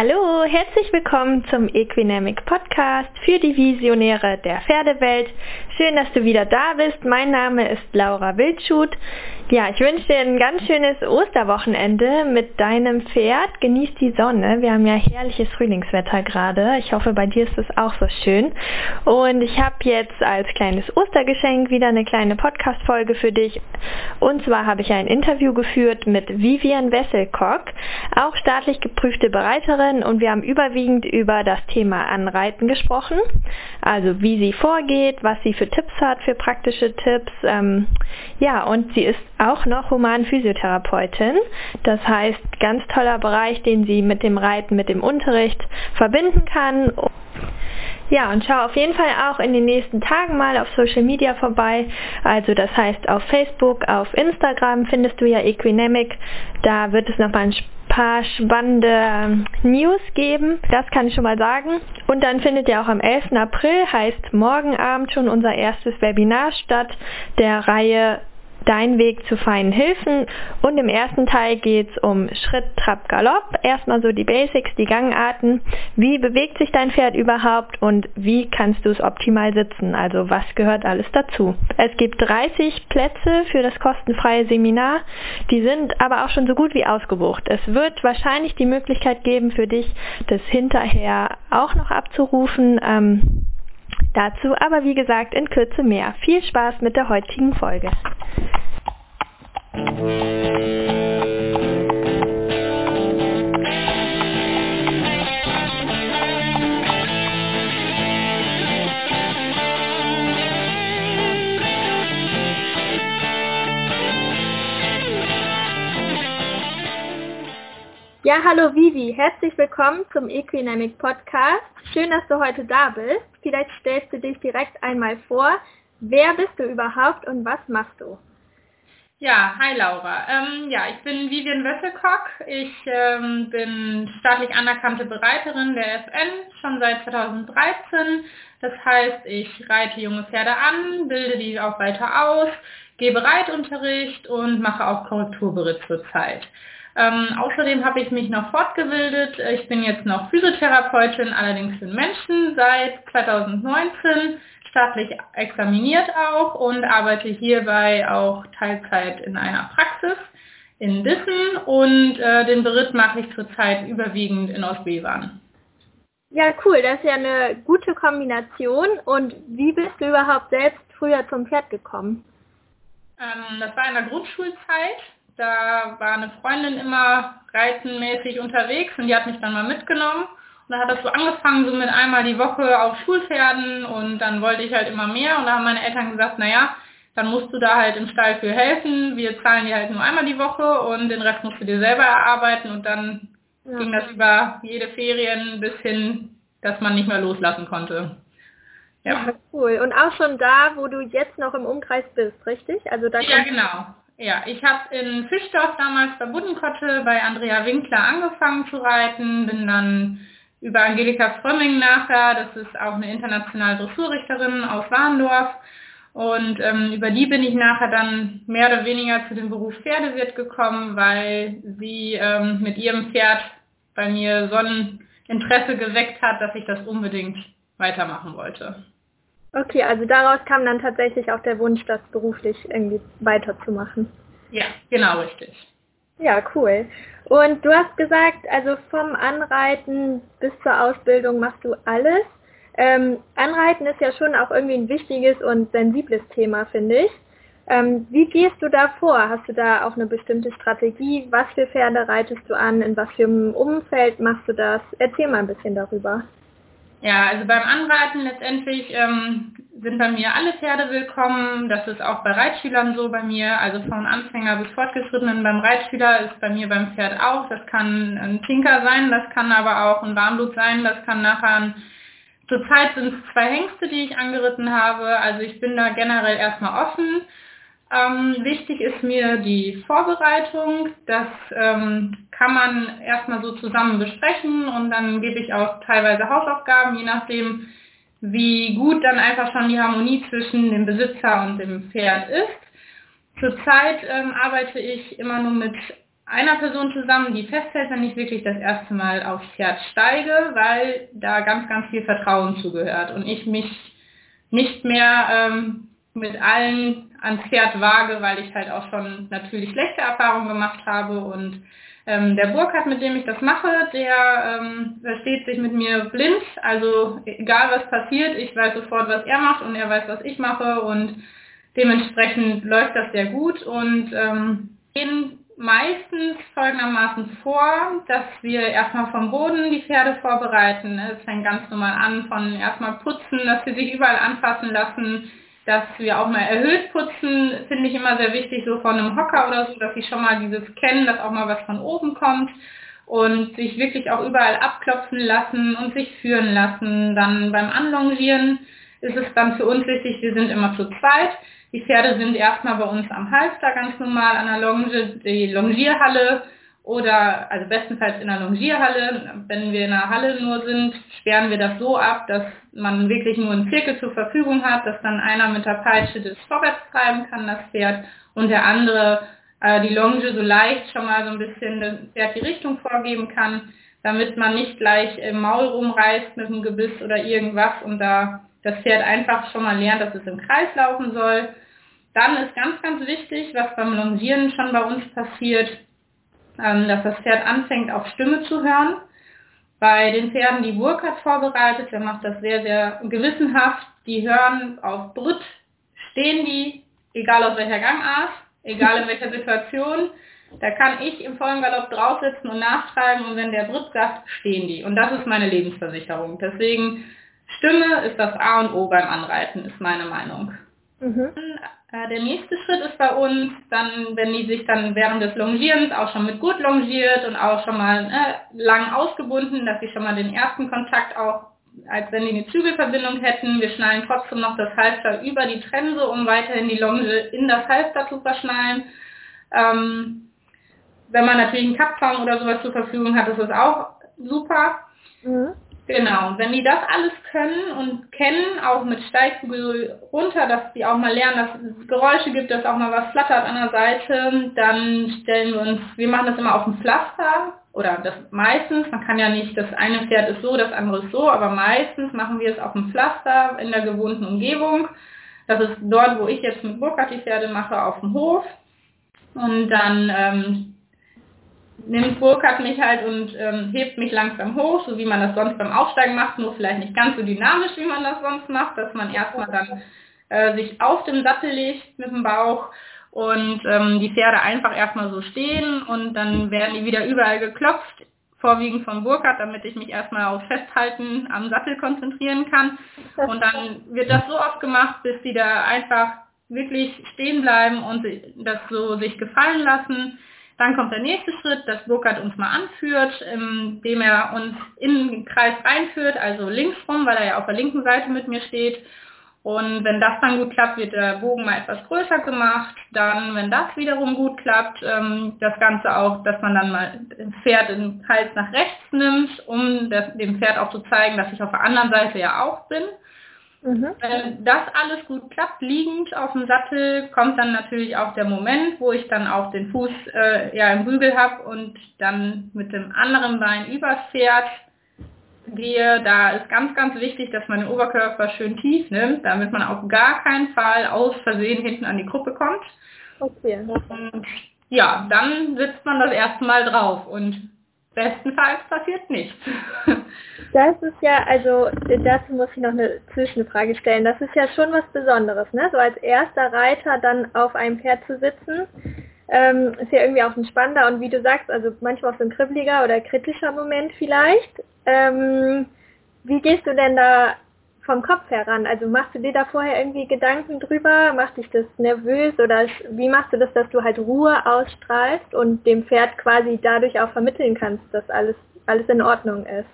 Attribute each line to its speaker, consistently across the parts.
Speaker 1: Hallo, herzlich willkommen zum Equinamic Podcast für die Visionäre der Pferdewelt. Schön, dass du wieder da bist. Mein Name ist Laura Wildschut. Ja, ich wünsche dir ein ganz schönes Osterwochenende mit deinem Pferd. Genieß die Sonne. Wir haben ja herrliches Frühlingswetter gerade. Ich hoffe, bei dir ist es auch so schön. Und ich habe jetzt als kleines Ostergeschenk wieder eine kleine Podcast-Folge für dich. Und zwar habe ich ein Interview geführt mit Vivian Wesselkock, auch staatlich geprüfte Bereiterin. Und wir haben überwiegend über das Thema Anreiten gesprochen. Also wie sie vorgeht, was sie für Tipps hat, für praktische Tipps. Ähm, ja, und sie ist auch noch Humanphysiotherapeutin. Das heißt, ganz toller Bereich, den sie mit dem Reiten, mit dem Unterricht verbinden kann. Ja, und schau auf jeden Fall auch in den nächsten Tagen mal auf Social Media vorbei. Also das heißt auf Facebook, auf Instagram findest du ja Equinemic. Da wird es nochmal ein paar spannende News geben. Das kann ich schon mal sagen. Und dann findet ja auch am 11. April, heißt morgen Abend schon unser erstes Webinar statt der Reihe Dein Weg zu feinen Hilfen. Und im ersten Teil geht es um Schritt, Trab, Galopp. Erstmal so die Basics, die Gangarten. Wie bewegt sich dein Pferd überhaupt und wie kannst du es optimal sitzen? Also was gehört alles dazu? Es gibt 30 Plätze für das kostenfreie Seminar. Die sind aber auch schon so gut wie ausgebucht. Es wird wahrscheinlich die Möglichkeit geben für dich, das hinterher auch noch abzurufen. Ähm, Dazu aber wie gesagt in Kürze mehr. Viel Spaß mit der heutigen Folge. Ja, hallo Vivi, herzlich willkommen zum Equinamic Podcast. Schön, dass du heute da bist. Vielleicht stellst du dich direkt einmal vor. Wer bist du überhaupt und was machst du?
Speaker 2: Ja, hi Laura. Ähm, ja, ich bin Vivian Wesselkock. Ich ähm, bin staatlich anerkannte Bereiterin der FN schon seit 2013. Das heißt, ich reite junge Pferde an, bilde die auch weiter aus, gebe Reitunterricht und mache auch Korrekturberitt zurzeit. Ähm, außerdem habe ich mich noch fortgebildet. Ich bin jetzt noch Physiotherapeutin, allerdings für Menschen seit 2019, staatlich examiniert auch und arbeite hierbei auch Teilzeit in einer Praxis in Dissen und äh, den Beritt mache ich zurzeit überwiegend in Ostbevern.
Speaker 1: Ja, cool, das ist ja eine gute Kombination. Und wie bist du überhaupt selbst früher zum Pferd gekommen?
Speaker 2: Ähm, das war in der Grundschulzeit. Da war eine Freundin immer reitenmäßig unterwegs und die hat mich dann mal mitgenommen. Und dann hat das so angefangen, so mit einmal die Woche auf Schulpferden und dann wollte ich halt immer mehr und da haben meine Eltern gesagt, naja, dann musst du da halt im Stall für helfen. Wir zahlen dir halt nur einmal die Woche und den Rest musst du dir selber erarbeiten und dann ja. ging das über jede Ferien bis hin, dass man nicht mehr loslassen konnte.
Speaker 1: Ja. ja. cool. Und auch schon da, wo du jetzt noch im Umkreis bist, richtig?
Speaker 2: Also da ja, genau. Ja, ich habe in Fischdorf damals bei Buddenkotte bei Andrea Winkler angefangen zu reiten, bin dann über Angelika Frömming nachher, das ist auch eine internationale Dressurrichterin aus Warndorf. Und ähm, über die bin ich nachher dann mehr oder weniger zu dem Beruf Pferdewirt gekommen, weil sie ähm, mit ihrem Pferd bei mir so ein Interesse geweckt hat, dass ich das unbedingt weitermachen wollte.
Speaker 1: Okay, also daraus kam dann tatsächlich auch der Wunsch, das beruflich irgendwie weiterzumachen.
Speaker 2: Ja, genau richtig.
Speaker 1: Ja, cool. Und du hast gesagt, also vom Anreiten bis zur Ausbildung machst du alles. Ähm, Anreiten ist ja schon auch irgendwie ein wichtiges und sensibles Thema, finde ich. Ähm, wie gehst du da vor? Hast du da auch eine bestimmte Strategie? Was für Pferde reitest du an? In was für einem Umfeld machst du das? Erzähl mal ein bisschen darüber.
Speaker 2: Ja, also beim Anreiten letztendlich ähm, sind bei mir alle Pferde willkommen. Das ist auch bei Reitschülern so bei mir, also von Anfänger bis Fortgeschrittenen. Beim Reitschüler ist bei mir beim Pferd auch. Das kann ein Tinker sein, das kann aber auch ein Warmblut sein, das kann nachher ein Zurzeit sind es zwei Hengste, die ich angeritten habe. Also ich bin da generell erstmal offen. Ähm, wichtig ist mir die Vorbereitung. Das ähm, kann man erstmal so zusammen besprechen und dann gebe ich auch teilweise Hausaufgaben, je nachdem, wie gut dann einfach schon die Harmonie zwischen dem Besitzer und dem Pferd ist. Zurzeit ähm, arbeite ich immer nur mit einer Person zusammen, die festhält, wenn ich wirklich das erste Mal aufs Pferd steige, weil da ganz, ganz viel Vertrauen zugehört und ich mich nicht mehr ähm, mit allen ans Pferd wage, weil ich halt auch schon natürlich schlechte Erfahrungen gemacht habe und ähm, der Burkhardt, mit dem ich das mache, der ähm, versteht sich mit mir blind. Also egal was passiert, ich weiß sofort, was er macht und er weiß, was ich mache und dementsprechend läuft das sehr gut und ähm, gehen meistens folgendermaßen vor, dass wir erstmal vom Boden die Pferde vorbereiten. Es fängt ganz normal an von erstmal putzen, dass sie sich überall anfassen lassen, dass wir auch mal erhöht putzen, finde ich immer sehr wichtig, so von einem Hocker oder so, dass sie schon mal dieses kennen, dass auch mal was von oben kommt und sich wirklich auch überall abklopfen lassen und sich führen lassen. Dann beim Anlongieren ist es dann für uns wichtig, wir sind immer zu zweit. Die Pferde sind erstmal bei uns am Halfter ganz normal an der Longe, die Longierhalle oder also bestenfalls in der Longierhalle. Wenn wir in der Halle nur sind, sperren wir das so ab, dass man wirklich nur einen Zirkel zur Verfügung hat, dass dann einer mit der Peitsche das vorwärts treiben kann, das Pferd, und der andere äh, die Longe so leicht schon mal so ein bisschen das Pferd die Richtung vorgeben kann, damit man nicht gleich im Maul rumreißt mit dem Gebiss oder irgendwas und da das Pferd einfach schon mal lernt, dass es im Kreis laufen soll. Dann ist ganz, ganz wichtig, was beim Longieren schon bei uns passiert, dass das Pferd anfängt, auf Stimme zu hören. Bei den Pferden, die Burkhardt vorbereitet, der macht das sehr, sehr gewissenhaft. Die hören auf Brütt, stehen die, egal aus welcher Gangart, egal in welcher Situation. Da kann ich im vollen Galopp drauf sitzen und nachtragen und wenn der Brütt sagt, stehen die. Und das ist meine Lebensversicherung. Deswegen Stimme ist das A und O beim Anreiten, ist meine Meinung. Mhm. Äh, der nächste Schritt ist bei uns dann, wenn die sich dann während des Longierens auch schon mit gut longiert und auch schon mal äh, lang ausgebunden, dass sie schon mal den ersten Kontakt auch, als wenn die eine Zügelverbindung hätten. Wir schnallen trotzdem noch das Halfter über die Trense, um weiterhin die Longe in das Halfter zu verschnallen. Ähm, wenn man natürlich einen Kappzaum oder sowas zur Verfügung hat, ist das auch super. Mhm. Genau, wenn die das alles können und kennen, auch mit Steigbügel runter, dass die auch mal lernen, dass es Geräusche gibt, dass auch mal was flattert an der Seite, dann stellen wir uns, wir machen das immer auf dem Pflaster oder das meistens, man kann ja nicht, das eine Pferd ist so, das andere ist so, aber meistens machen wir es auf dem Pflaster in der gewohnten Umgebung. Das ist dort, wo ich jetzt mit Burkhardt die Pferde mache, auf dem Hof. Und dann ähm, nimmt Burkhardt mich halt und ähm, hebt mich langsam hoch, so wie man das sonst beim Aufsteigen macht, nur vielleicht nicht ganz so dynamisch, wie man das sonst macht, dass man erstmal dann äh, sich auf den Sattel legt mit dem Bauch und ähm, die Pferde einfach erstmal so stehen und dann werden die wieder überall geklopft, vorwiegend von Burkhardt, damit ich mich erstmal auf Festhalten am Sattel konzentrieren kann. Und dann wird das so oft gemacht, bis die da einfach wirklich stehen bleiben und das so sich gefallen lassen dann kommt der nächste Schritt, dass Burkhardt uns mal anführt, indem er uns in den Kreis reinführt, also links rum, weil er ja auf der linken Seite mit mir steht. Und wenn das dann gut klappt, wird der Bogen mal etwas größer gemacht. Dann, wenn das wiederum gut klappt, ähm, das Ganze auch, dass man dann mal das Pferd den Hals nach rechts nimmt, um dem Pferd auch zu zeigen, dass ich auf der anderen Seite ja auch bin. Mhm. Wenn das alles gut klappt, liegend auf dem Sattel, kommt dann natürlich auch der Moment, wo ich dann auch den Fuß äh, ja im Bügel habe und dann mit dem anderen Bein übers Pferd gehe. Da ist ganz, ganz wichtig, dass man den Oberkörper schön tief nimmt, damit man auf gar keinen Fall aus Versehen hinten an die Gruppe kommt. Okay. Und ja, dann sitzt man das erste Mal drauf und bestenfalls passiert nichts.
Speaker 1: Das ist ja, also dazu muss ich noch eine Zwischenfrage stellen. Das ist ja schon was Besonderes, ne? So als erster Reiter dann auf einem Pferd zu sitzen, ähm, ist ja irgendwie auch ein spannender und wie du sagst, also manchmal auch so ein kribbeliger oder kritischer Moment vielleicht. Ähm, wie gehst du denn da vom Kopf heran? Also machst du dir da vorher irgendwie Gedanken drüber? Macht dich das nervös oder wie machst du das, dass du halt Ruhe ausstrahlst und dem Pferd quasi dadurch auch vermitteln kannst, dass alles, alles in Ordnung ist?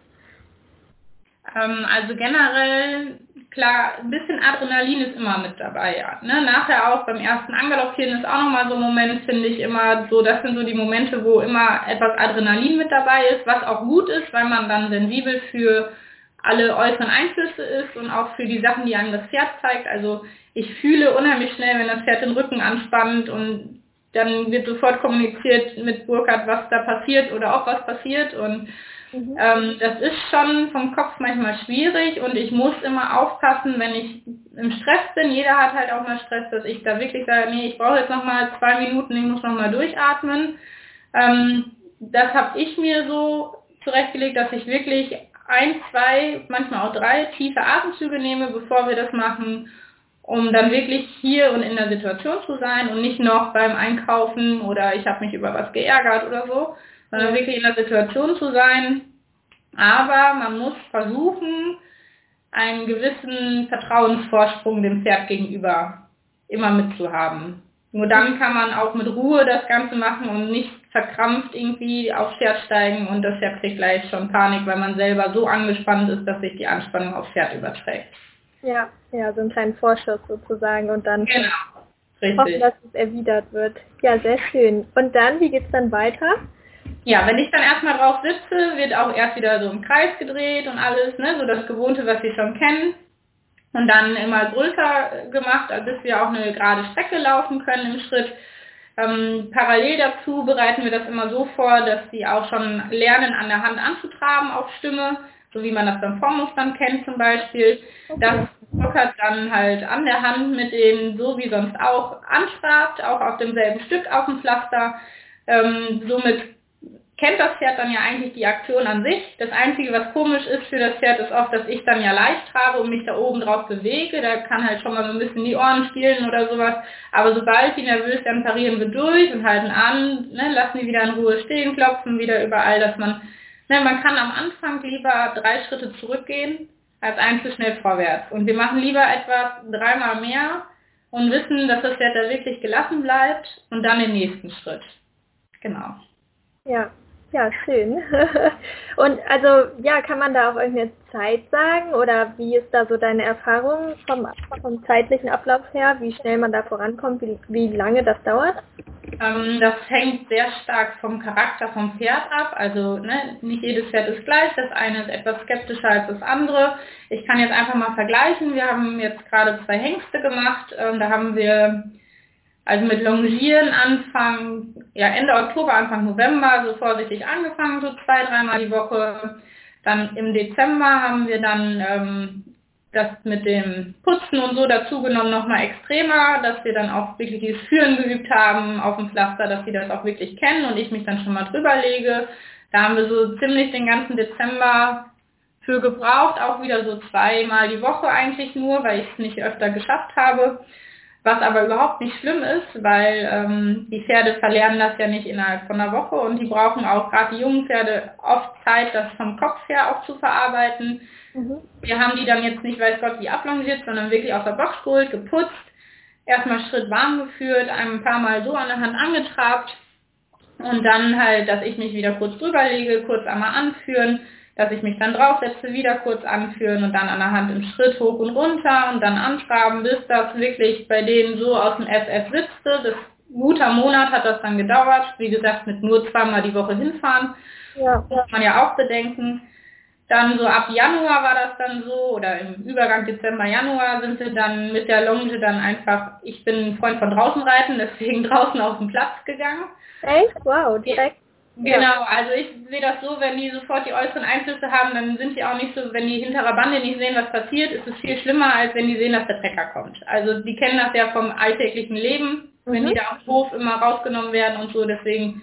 Speaker 2: Ähm, also generell, klar, ein bisschen Adrenalin ist immer mit dabei, ja. Ne? Nachher auch beim ersten Angaloppieren ist auch nochmal so ein Moment, finde ich immer so, das sind so die Momente, wo immer etwas Adrenalin mit dabei ist, was auch gut ist, weil man dann sensibel für alle äußeren Einflüsse ist und auch für die Sachen, die einem das Pferd zeigt. Also ich fühle unheimlich schnell, wenn das Pferd den Rücken anspannt und dann wird sofort kommuniziert mit Burkhardt, was da passiert oder auch was passiert und mhm. ähm, das ist schon vom Kopf manchmal schwierig und ich muss immer aufpassen, wenn ich im Stress bin, jeder hat halt auch mal Stress, dass ich da wirklich sage, nee, ich brauche jetzt nochmal zwei Minuten, ich muss nochmal durchatmen. Ähm, das habe ich mir so zurechtgelegt, dass ich wirklich ein, zwei, manchmal auch drei tiefe Atemzüge nehme, bevor wir das machen, um dann wirklich hier und in der Situation zu sein und nicht noch beim Einkaufen oder ich habe mich über was geärgert oder so, sondern wirklich in der Situation zu sein. Aber man muss versuchen, einen gewissen Vertrauensvorsprung dem Pferd gegenüber immer mitzuhaben. Nur dann kann man auch mit Ruhe das Ganze machen und nicht verkrampft irgendwie aufs Pferd steigen und das Pferd kriegt gleich schon Panik, weil man selber so angespannt ist, dass sich die Anspannung aufs Pferd überträgt.
Speaker 1: Ja, ja, so einen kleinen Vorschuss sozusagen und dann
Speaker 2: genau.
Speaker 1: hoffen, dass es erwidert wird. Ja, sehr schön. Und dann, wie geht es dann weiter?
Speaker 2: Ja, wenn ich dann erstmal drauf sitze, wird auch erst wieder so im Kreis gedreht und alles, ne, so das Gewohnte, was Sie schon kennen. Und dann immer größer gemacht, bis wir auch eine gerade Strecke laufen können im Schritt. Ähm, parallel dazu bereiten wir das immer so vor, dass sie auch schon lernen, an der Hand anzutraben auf Stimme, so wie man das beim Vormustern kennt zum Beispiel. Okay. Das lockert dann halt an der Hand mit denen so wie sonst auch antrabt, auch auf demselben Stück auf dem Pflaster. Ähm, somit kennt das Pferd dann ja eigentlich die Aktion an sich. Das Einzige, was komisch ist für das Pferd, ist oft, dass ich dann ja leicht habe und mich da oben drauf bewege. Da kann halt schon mal so ein bisschen die Ohren spielen oder sowas. Aber sobald die nervös werden, parieren wir durch und halten an, ne, lassen die wieder in Ruhe stehen, klopfen wieder überall, dass man, ne, man kann am Anfang lieber drei Schritte zurückgehen, als ein zu schnell vorwärts. Und wir machen lieber etwas dreimal mehr und wissen, dass das Pferd da wirklich gelassen bleibt und dann den nächsten Schritt. Genau.
Speaker 1: Ja, ja, schön. Und also, ja, kann man da auch irgendeine Zeit sagen oder wie ist da so deine Erfahrung vom, vom zeitlichen Ablauf her, wie schnell man da vorankommt, wie, wie lange das dauert?
Speaker 2: Ähm, das hängt sehr stark vom Charakter vom Pferd ab. Also ne, nicht jedes Pferd ist gleich. Das eine ist etwas skeptischer als das andere. Ich kann jetzt einfach mal vergleichen. Wir haben jetzt gerade zwei Hengste gemacht. Ähm, da haben wir also mit Longieren Anfang, ja Ende Oktober, Anfang November so vorsichtig angefangen, so zwei, dreimal die Woche. Dann im Dezember haben wir dann ähm, das mit dem Putzen und so dazugenommen nochmal extremer, dass wir dann auch wirklich dieses Führen geübt haben auf dem Pflaster, dass sie das auch wirklich kennen und ich mich dann schon mal drüber lege. Da haben wir so ziemlich den ganzen Dezember für gebraucht, auch wieder so zweimal die Woche eigentlich nur, weil ich es nicht öfter geschafft habe. Was aber überhaupt nicht schlimm ist, weil ähm, die Pferde verlernen das ja nicht innerhalb von einer Woche und die brauchen auch gerade die jungen Pferde oft Zeit, das vom Kopf her auch zu verarbeiten. Mhm. Wir haben die dann jetzt nicht, weiß Gott, wie ablongiert, sondern wirklich aus der Box geholt, geputzt, erstmal Schritt warm geführt, ein paar Mal so an der Hand angetrabt und dann halt, dass ich mich wieder kurz drüber lege, kurz einmal anführen, dass ich mich dann draufsetze, wieder kurz anführen und dann an der Hand im Schritt hoch und runter und dann anschraben, bis das wirklich bei denen so aus dem FF sitzte. Das guter Monat hat das dann gedauert. Wie gesagt, mit nur zweimal die Woche hinfahren. Ja. Muss man ja auch bedenken. Dann so ab Januar war das dann so, oder im Übergang Dezember, Januar sind wir dann mit der Longe dann einfach, ich bin ein Freund von draußen reiten, deswegen draußen auf den Platz gegangen.
Speaker 1: Echt? Wow, direkt
Speaker 2: Genau, also ich sehe das so, wenn die sofort die äußeren Einflüsse haben, dann sind die auch nicht so, wenn die hinterer Bande nicht sehen, was passiert, ist es viel schlimmer, als wenn die sehen, dass der Trecker kommt. Also die kennen das ja vom alltäglichen Leben, wenn mhm. die da am Hof immer rausgenommen werden und so, deswegen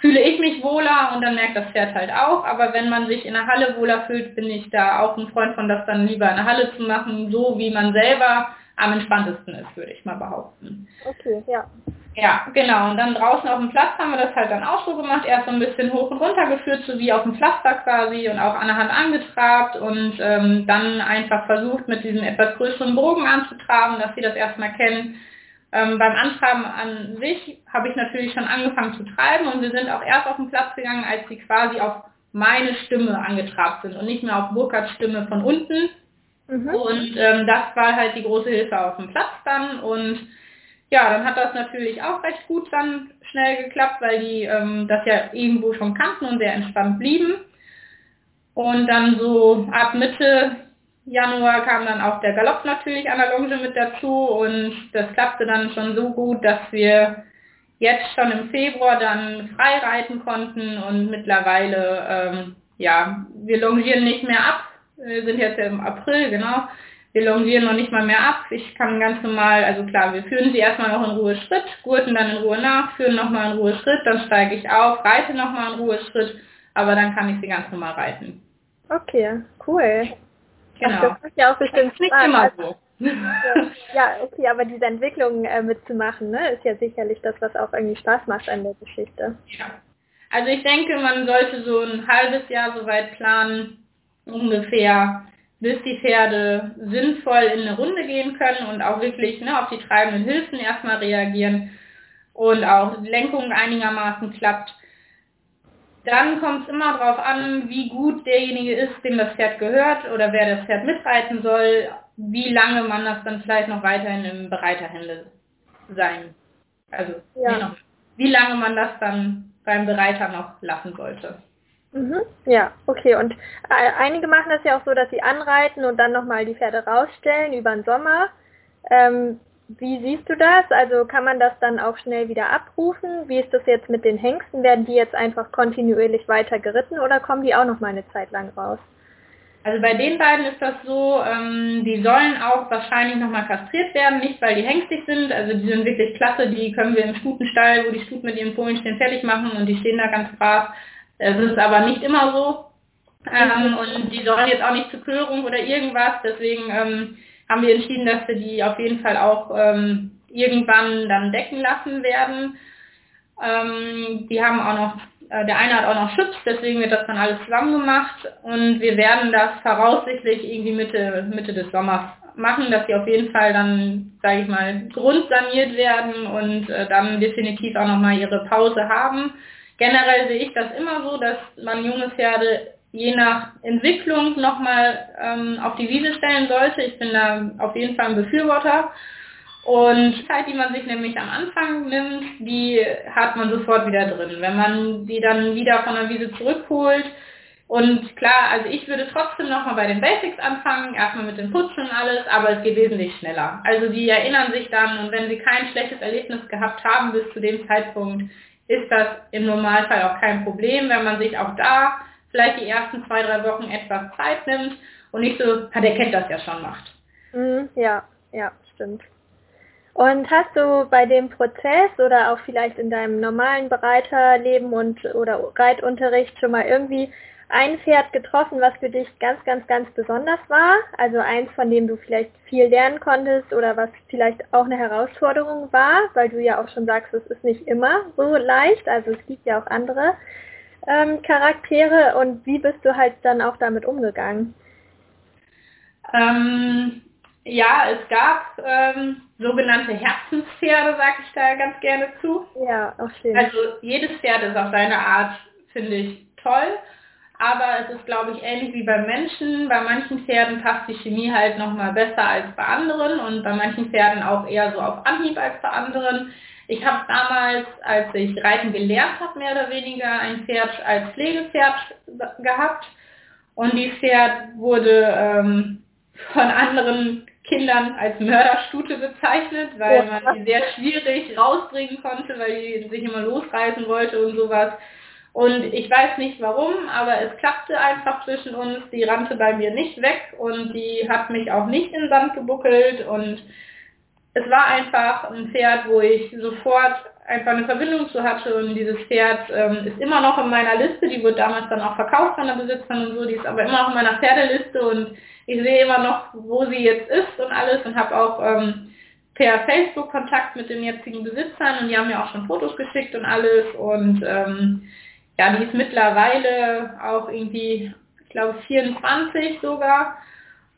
Speaker 2: fühle ich mich wohler und dann merkt das Pferd halt auch. Aber wenn man sich in der Halle wohler fühlt, bin ich da auch ein Freund von, das dann lieber in der Halle zu machen, so wie man selber am entspanntesten ist, würde ich mal behaupten.
Speaker 1: Okay, ja.
Speaker 2: Ja, genau. Und dann draußen auf dem Platz haben wir das halt dann auch so gemacht. Erst so ein bisschen hoch und runter geführt, so wie auf dem Pflaster quasi und auch an der Hand angetrabt und ähm, dann einfach versucht, mit diesem etwas größeren Bogen anzutraben, dass sie das erstmal kennen. Ähm, beim Antraben an sich habe ich natürlich schon angefangen zu treiben und wir sind auch erst auf den Platz gegangen, als sie quasi auf meine Stimme angetrabt sind und nicht mehr auf Burkhards Stimme von unten. Mhm. Und ähm, das war halt die große Hilfe auf dem Platz dann und ja, dann hat das natürlich auch recht gut dann schnell geklappt, weil die ähm, das ja irgendwo schon kannten und sehr entspannt blieben. Und dann so ab Mitte Januar kam dann auch der Galopp natürlich an der Longe mit dazu und das klappte dann schon so gut, dass wir jetzt schon im Februar dann frei reiten konnten und mittlerweile, ähm, ja, wir longieren nicht mehr ab. Wir sind jetzt im April, genau. Wir longieren noch nicht mal mehr ab. Ich kann ganz normal, also klar, wir führen sie erstmal noch in Ruhe Schritt, gurten dann in Ruhe nach, führen nochmal in Ruhe Schritt, dann steige ich auf, reite nochmal in Ruhe Schritt, aber dann kann ich sie ganz normal reiten.
Speaker 1: Okay, cool.
Speaker 2: Genau.
Speaker 1: Ach, das ist ja auch bestimmt
Speaker 2: das nicht immer so.
Speaker 1: ja, okay, aber diese Entwicklung äh, mitzumachen, ne, ist ja sicherlich das, was auch irgendwie Spaß macht an der Geschichte.
Speaker 2: Ja. Also ich denke, man sollte so ein halbes Jahr soweit planen, ungefähr, bis die Pferde sinnvoll in eine Runde gehen können und auch wirklich ne, auf die treibenden Hilfen erstmal reagieren und auch die Lenkung einigermaßen klappt. Dann kommt es immer darauf an, wie gut derjenige ist, dem das Pferd gehört oder wer das Pferd mitreiten soll, wie lange man das dann vielleicht noch weiterhin im Bereiterhände sein. Also
Speaker 1: ja.
Speaker 2: wie lange man das dann beim Bereiter noch lassen sollte.
Speaker 1: Mhm. Ja, okay. Und äh, einige machen das ja auch so, dass sie anreiten und dann nochmal die Pferde rausstellen über den Sommer. Ähm, wie siehst du das? Also kann man das dann auch schnell wieder abrufen? Wie ist das jetzt mit den Hengsten? Werden die jetzt einfach kontinuierlich weiter geritten oder kommen die auch noch mal eine Zeit lang raus?
Speaker 2: Also bei den beiden ist das so, ähm, die sollen auch wahrscheinlich nochmal kastriert werden, nicht weil die hengstig sind, also die sind wirklich klasse, die können wir im Stutenstall, wo die Stuten mit ihren Fohlen stehen, fertig machen und die stehen da ganz brav. Es ist aber nicht immer so. Ähm, und die sollen jetzt auch nicht zur Klärung oder irgendwas, deswegen ähm, haben wir entschieden, dass wir die auf jeden Fall auch ähm, irgendwann dann decken lassen werden. Ähm, die haben auch noch, äh, der eine hat auch noch Schutz, deswegen wird das dann alles zusammen gemacht und wir werden das voraussichtlich irgendwie Mitte, Mitte des Sommers machen, dass sie auf jeden Fall dann, sage ich mal, grundsaniert werden und äh, dann definitiv auch nochmal ihre Pause haben. Generell sehe ich das immer so, dass man junge Pferde je nach Entwicklung nochmal ähm, auf die Wiese stellen sollte. Ich bin da auf jeden Fall ein Befürworter. Und die Zeit, die man sich nämlich am Anfang nimmt, die hat man sofort wieder drin. Wenn man die dann wieder von der Wiese zurückholt, und klar, also ich würde trotzdem nochmal bei den Basics anfangen, erstmal mit dem Putzen und alles, aber es geht wesentlich schneller. Also die erinnern sich dann und wenn sie kein schlechtes Erlebnis gehabt haben bis zu dem Zeitpunkt, ist das im Normalfall auch kein Problem, wenn man sich auch da vielleicht die ersten zwei, drei Wochen etwas Zeit nimmt und nicht so, der kennt das ja schon macht.
Speaker 1: Mhm, ja, ja, stimmt. Und hast du bei dem Prozess oder auch vielleicht in deinem normalen Bereiterleben und oder Reitunterricht schon mal irgendwie ein Pferd getroffen, was für dich ganz, ganz, ganz besonders war? Also eins, von dem du vielleicht viel lernen konntest oder was vielleicht auch eine Herausforderung war, weil du ja auch schon sagst, es ist nicht immer so leicht, also es gibt ja auch andere ähm, Charaktere und wie bist du halt dann auch damit umgegangen?
Speaker 2: Ähm, ja, es gab ähm, sogenannte Herzenspferde, sag ich da ganz gerne zu.
Speaker 1: Ja, auch schön.
Speaker 2: Also jedes Pferd ist auf seine Art, finde ich, toll. Aber es ist, glaube ich, ähnlich wie bei Menschen. Bei manchen Pferden passt die Chemie halt nochmal besser als bei anderen und bei manchen Pferden auch eher so auf Anhieb als bei anderen. Ich habe damals, als ich Reiten gelernt habe, mehr oder weniger ein Pferd als Pflegepferd gehabt. Und dieses Pferd wurde ähm, von anderen Kindern als Mörderstute bezeichnet, weil man die sehr schwierig rausbringen konnte, weil die sich immer losreißen wollte und sowas. Und ich weiß nicht warum, aber es klappte einfach zwischen uns. Die rannte bei mir nicht weg und die hat mich auch nicht in Sand gebuckelt. Und es war einfach ein Pferd, wo ich sofort einfach eine Verbindung zu hatte. Und dieses Pferd ähm, ist immer noch in meiner Liste, die wurde damals dann auch verkauft von der Besitzerin und so, die ist aber immer noch in meiner Pferdeliste. Und ich sehe immer noch, wo sie jetzt ist und alles. Und habe auch ähm, per Facebook Kontakt mit den jetzigen Besitzern und die haben mir auch schon Fotos geschickt und alles. Und ähm, ja, die ist mittlerweile auch irgendwie, ich glaube 24 sogar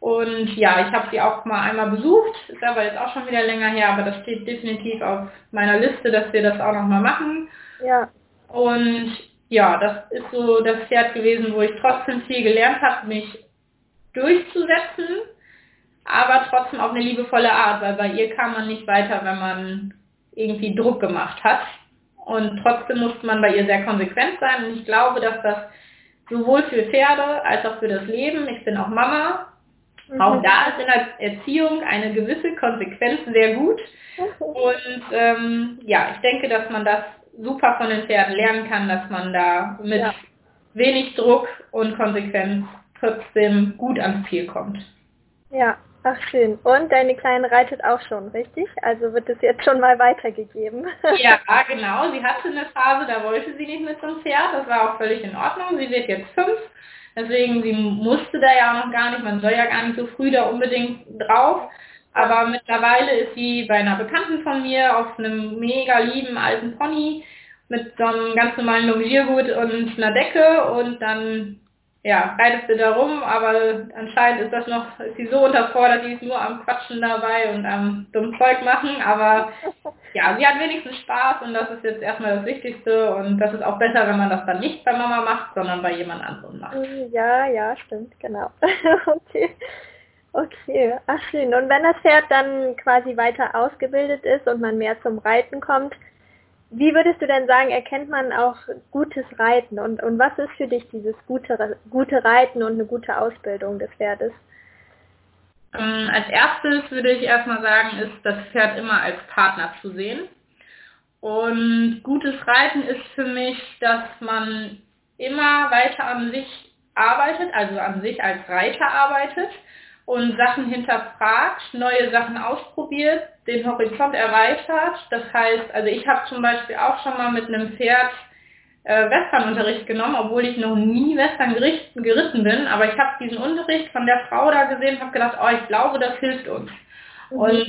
Speaker 2: und ja, ich habe sie auch mal einmal besucht, ist aber jetzt auch schon wieder länger her, aber das steht definitiv auf meiner Liste, dass wir das auch nochmal machen.
Speaker 1: Ja.
Speaker 2: Und ja, das ist so das Pferd gewesen, wo ich trotzdem viel gelernt habe, mich durchzusetzen, aber trotzdem auf eine liebevolle Art, weil bei ihr kam man nicht weiter, wenn man irgendwie Druck gemacht hat. Und trotzdem musste man bei ihr sehr konsequent sein. Und ich glaube, dass das sowohl für Pferde als auch für das Leben, ich bin auch Mama, Mhm. Auch da ist in der Erziehung eine gewisse Konsequenz sehr gut. Und ähm, ja, ich denke, dass man das super von den Pferden lernen kann, dass man da mit ja. wenig Druck und Konsequenz trotzdem gut ans Ziel kommt.
Speaker 1: Ja, ach schön. Und deine Kleine reitet auch schon, richtig? Also wird es jetzt schon mal weitergegeben.
Speaker 2: Ja, genau. Sie hatte eine Phase, da wollte sie nicht mit zum Pferd. Das war auch völlig in Ordnung. Sie wird jetzt fünf. Deswegen, sie musste da ja auch noch gar nicht. Man soll ja gar nicht so früh da unbedingt drauf. Aber mittlerweile ist sie bei einer Bekannten von mir auf einem mega lieben alten Pony mit so einem ganz normalen Longiergut und einer Decke und dann ja, reitet sie da rum, aber anscheinend ist das noch, ist sie so unterfordert, die ist nur am Quatschen dabei und am dummen Zeug machen, aber ja, sie hat wenigstens Spaß und das ist jetzt erstmal das Wichtigste und das ist auch besser, wenn man das dann nicht bei Mama macht, sondern bei jemand anderem macht.
Speaker 1: Ja, ja, stimmt, genau. okay. Okay, ach schön. Und wenn das Pferd dann quasi weiter ausgebildet ist und man mehr zum Reiten kommt, wie würdest du denn sagen, erkennt man auch gutes Reiten und, und was ist für dich dieses gute, gute Reiten und eine gute Ausbildung des Pferdes?
Speaker 2: Ähm, als erstes würde ich erstmal sagen, ist das Pferd immer als Partner zu sehen. Und gutes Reiten ist für mich, dass man immer weiter an sich arbeitet, also an sich als Reiter arbeitet und Sachen hinterfragt, neue Sachen ausprobiert, den Horizont erweitert. Das heißt, also ich habe zum Beispiel auch schon mal mit einem Pferd äh, Westernunterricht genommen, obwohl ich noch nie Western geritten bin, aber ich habe diesen Unterricht von der Frau da gesehen und habe gedacht, oh, ich glaube, das hilft uns. Mhm. Und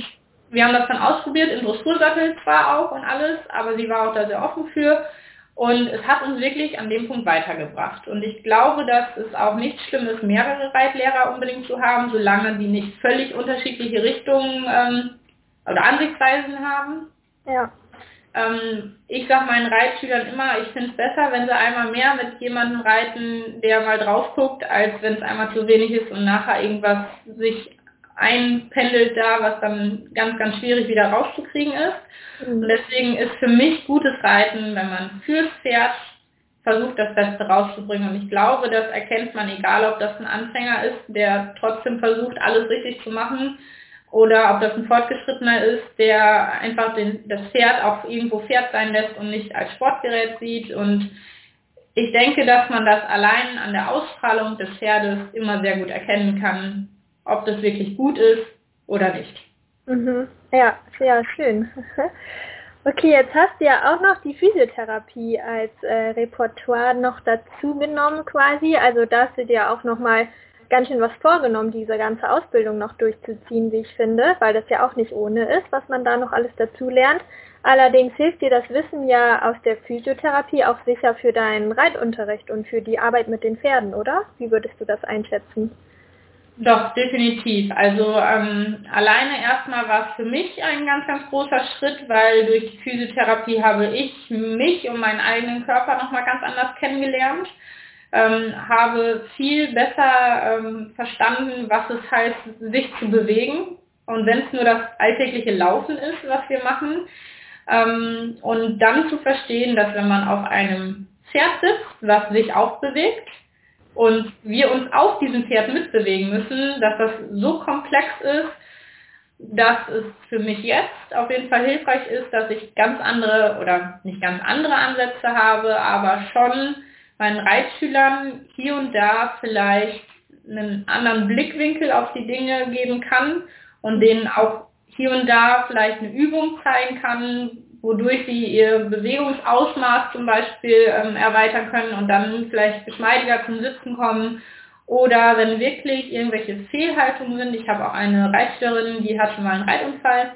Speaker 2: wir haben das dann ausprobiert, in Dressursattel zwar auch und alles, aber sie war auch da sehr offen für. Und es hat uns wirklich an dem Punkt weitergebracht. Und ich glaube, dass es auch nichts Schlimmes, mehrere Reitlehrer unbedingt zu haben, solange die nicht völlig unterschiedliche Richtungen ähm, oder Ansichtsweisen haben.
Speaker 1: Ja.
Speaker 2: Ähm, ich sage meinen Reitschülern immer, ich finde es besser, wenn sie einmal mehr mit jemandem reiten, der mal drauf guckt, als wenn es einmal zu wenig ist und nachher irgendwas sich einpendelt da, was dann ganz, ganz schwierig wieder rauszukriegen ist. Mhm. Und deswegen ist für mich gutes Reiten, wenn man fürs Pferd versucht, das Beste rauszubringen. Und ich glaube, das erkennt man, egal ob das ein Anfänger ist, der trotzdem versucht, alles richtig zu machen, oder ob das ein Fortgeschrittener ist, der einfach den, das Pferd auch irgendwo Pferd sein lässt und nicht als Sportgerät sieht. Und ich denke, dass man das allein an der Ausstrahlung des Pferdes immer sehr gut erkennen kann, ob das wirklich gut ist oder nicht.
Speaker 1: Mhm. Ja, sehr schön. Okay, jetzt hast du ja auch noch die Physiotherapie als äh, Repertoire noch dazu genommen quasi. Also da hast du dir auch nochmal ganz schön was vorgenommen, diese ganze Ausbildung noch durchzuziehen, wie ich finde, weil das ja auch nicht ohne ist, was man da noch alles dazu lernt. Allerdings hilft dir das Wissen ja aus der Physiotherapie auch sicher für deinen Reitunterricht und für die Arbeit mit den Pferden, oder? Wie würdest du das einschätzen?
Speaker 2: Doch, definitiv. Also ähm, alleine erstmal war es für mich ein ganz, ganz großer Schritt, weil durch die Physiotherapie habe ich mich und meinen eigenen Körper nochmal ganz anders kennengelernt, ähm, habe viel besser ähm, verstanden, was es heißt, sich zu bewegen. Und wenn es nur das alltägliche Laufen ist, was wir machen, ähm, und dann zu verstehen, dass wenn man auf einem Pferd sitzt, was sich auch bewegt, und wir uns auf diesem Pferd mitbewegen müssen, dass das so komplex ist, dass es für mich jetzt auf jeden Fall hilfreich ist, dass ich ganz andere oder nicht ganz andere Ansätze habe, aber schon meinen Reitschülern hier und da vielleicht einen anderen Blickwinkel auf die Dinge geben kann und denen auch hier und da vielleicht eine Übung zeigen kann, wodurch sie ihr Bewegungsausmaß zum Beispiel ähm, erweitern können und dann vielleicht geschmeidiger zum Sitzen kommen. Oder wenn wirklich irgendwelche Fehlhaltungen sind. Ich habe auch eine Reitsteuerin, die hatte mal einen Reitunfall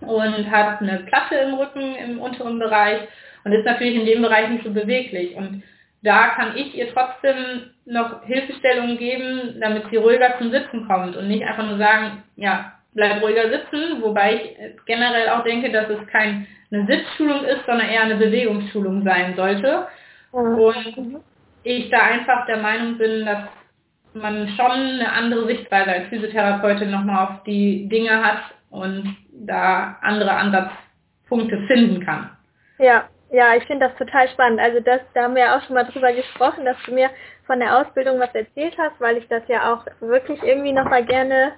Speaker 2: und hat eine Platte im Rücken im unteren Bereich und ist natürlich in dem Bereich nicht so beweglich. Und da kann ich ihr trotzdem noch Hilfestellungen geben, damit sie ruhiger zum Sitzen kommt und nicht einfach nur sagen, ja, bleib ruhiger sitzen, wobei ich generell auch denke, dass es keine Sitzschulung ist, sondern eher eine Bewegungsschulung sein sollte. Mhm. Und ich da einfach der Meinung bin, dass man schon eine andere Sichtweise als Physiotherapeutin nochmal auf die Dinge hat und da andere Ansatzpunkte finden kann.
Speaker 1: Ja, Ja, ich finde das total spannend. Also das, da haben wir auch schon mal drüber gesprochen, dass du mir von der Ausbildung was erzählt hast, weil ich das ja auch wirklich irgendwie nochmal gerne,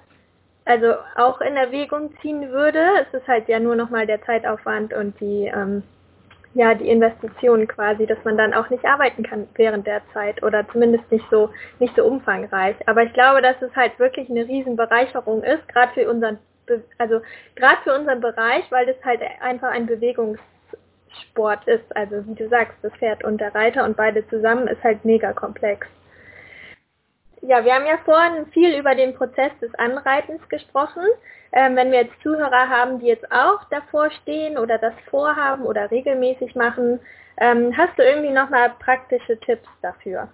Speaker 1: also auch in Erwägung ziehen würde. Es ist halt ja nur nochmal der Zeitaufwand und die, ähm, ja, die Investition quasi, dass man dann auch nicht arbeiten kann während der Zeit oder zumindest nicht so, nicht so umfangreich. Aber ich glaube, dass es halt wirklich eine Riesenbereicherung ist, gerade für unseren, also gerade für unseren Bereich, weil das halt einfach ein Bewegungs Sport ist. Also wie du sagst, das Pferd und der Reiter und beide zusammen ist halt mega komplex. Ja, wir haben ja vorhin viel über den Prozess des Anreitens gesprochen. Ähm, wenn wir jetzt Zuhörer haben, die jetzt auch davor stehen oder das vorhaben oder regelmäßig machen, ähm, hast du irgendwie nochmal praktische Tipps dafür?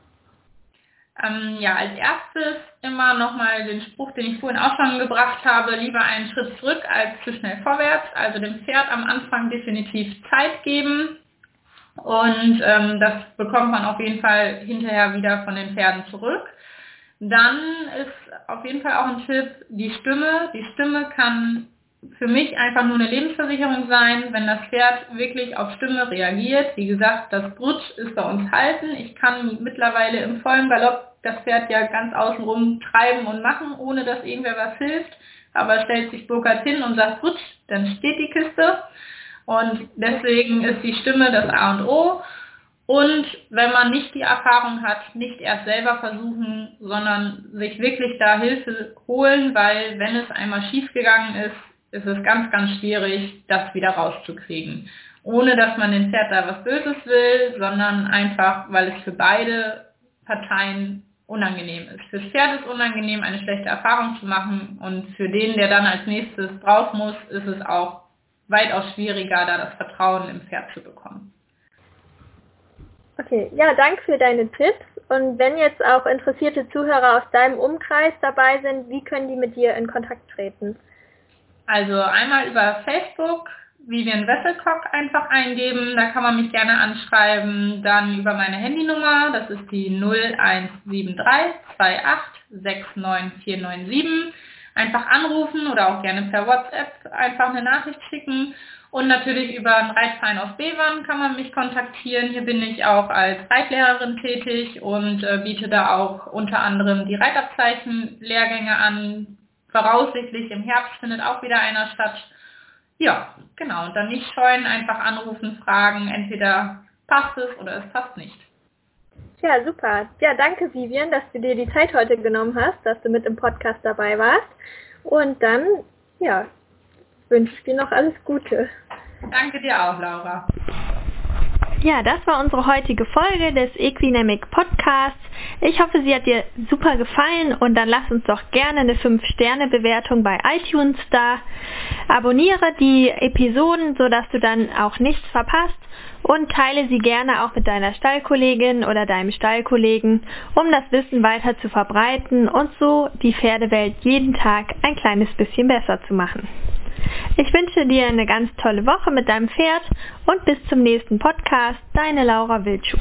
Speaker 2: Ähm, ja, als erstes immer nochmal den Spruch, den ich vorhin auch schon gebracht habe, lieber einen Schritt zurück als zu schnell vorwärts. Also dem Pferd am Anfang definitiv Zeit geben und ähm, das bekommt man auf jeden Fall hinterher wieder von den Pferden zurück. Dann ist auf jeden Fall auch ein Tipp, die Stimme. Die Stimme kann für mich einfach nur eine Lebensversicherung sein, wenn das Pferd wirklich auf Stimme reagiert. Wie gesagt, das Brutsch ist bei uns halten. Ich kann mittlerweile im vollen Galopp das Pferd ja ganz außenrum treiben und machen, ohne dass irgendwer was hilft. Aber stellt sich Burkhardt hin und sagt Brutsch, dann steht die Kiste. Und deswegen ist die Stimme das A und O. Und wenn man nicht die Erfahrung hat, nicht erst selber versuchen, sondern sich wirklich da Hilfe holen, weil wenn es einmal schiefgegangen ist, ist es ganz, ganz schwierig, das wieder rauszukriegen. Ohne dass man den Pferd da was Böses will, sondern einfach, weil es für beide Parteien unangenehm ist. Fürs Pferd ist unangenehm, eine schlechte Erfahrung zu machen und für den, der dann als nächstes drauf muss, ist es auch weitaus schwieriger, da das Vertrauen im Pferd zu bekommen.
Speaker 1: Okay, ja, danke für deine Tipps. Und wenn jetzt auch interessierte Zuhörer aus deinem Umkreis dabei sind, wie können die mit dir in Kontakt treten?
Speaker 2: Also einmal über Facebook Vivian Wesselkock einfach eingeben, da kann man mich gerne anschreiben. Dann über meine Handynummer, das ist die 0173 2869497. Einfach anrufen oder auch gerne per WhatsApp einfach eine Nachricht schicken. Und natürlich über einen Reitverein aus Bevern kann man mich kontaktieren. Hier bin ich auch als Reitlehrerin tätig und äh, biete da auch unter anderem die Reitabzeichen-Lehrgänge an, Voraussichtlich im Herbst findet auch wieder einer statt. Ja, genau. Und dann nicht scheuen, einfach anrufen, fragen. Entweder passt es oder es passt nicht.
Speaker 1: Ja, super. Ja, danke Vivian, dass du dir die Zeit heute genommen hast, dass du mit im Podcast dabei warst. Und dann, ja, wünsche ich dir noch alles Gute.
Speaker 2: Danke dir auch, Laura.
Speaker 1: Ja, das war unsere heutige Folge des Equinemic Podcasts. Ich hoffe, sie hat dir super gefallen und dann lass uns doch gerne eine 5-Sterne-Bewertung bei iTunes da. Abonniere die Episoden, sodass du dann auch nichts verpasst und teile sie gerne auch mit deiner Stallkollegin oder deinem Stallkollegen, um das Wissen weiter zu verbreiten und so die Pferdewelt jeden Tag ein kleines bisschen besser zu machen. Ich wünsche dir eine ganz tolle Woche mit deinem Pferd und bis zum nächsten Podcast. Deine Laura Wildschut.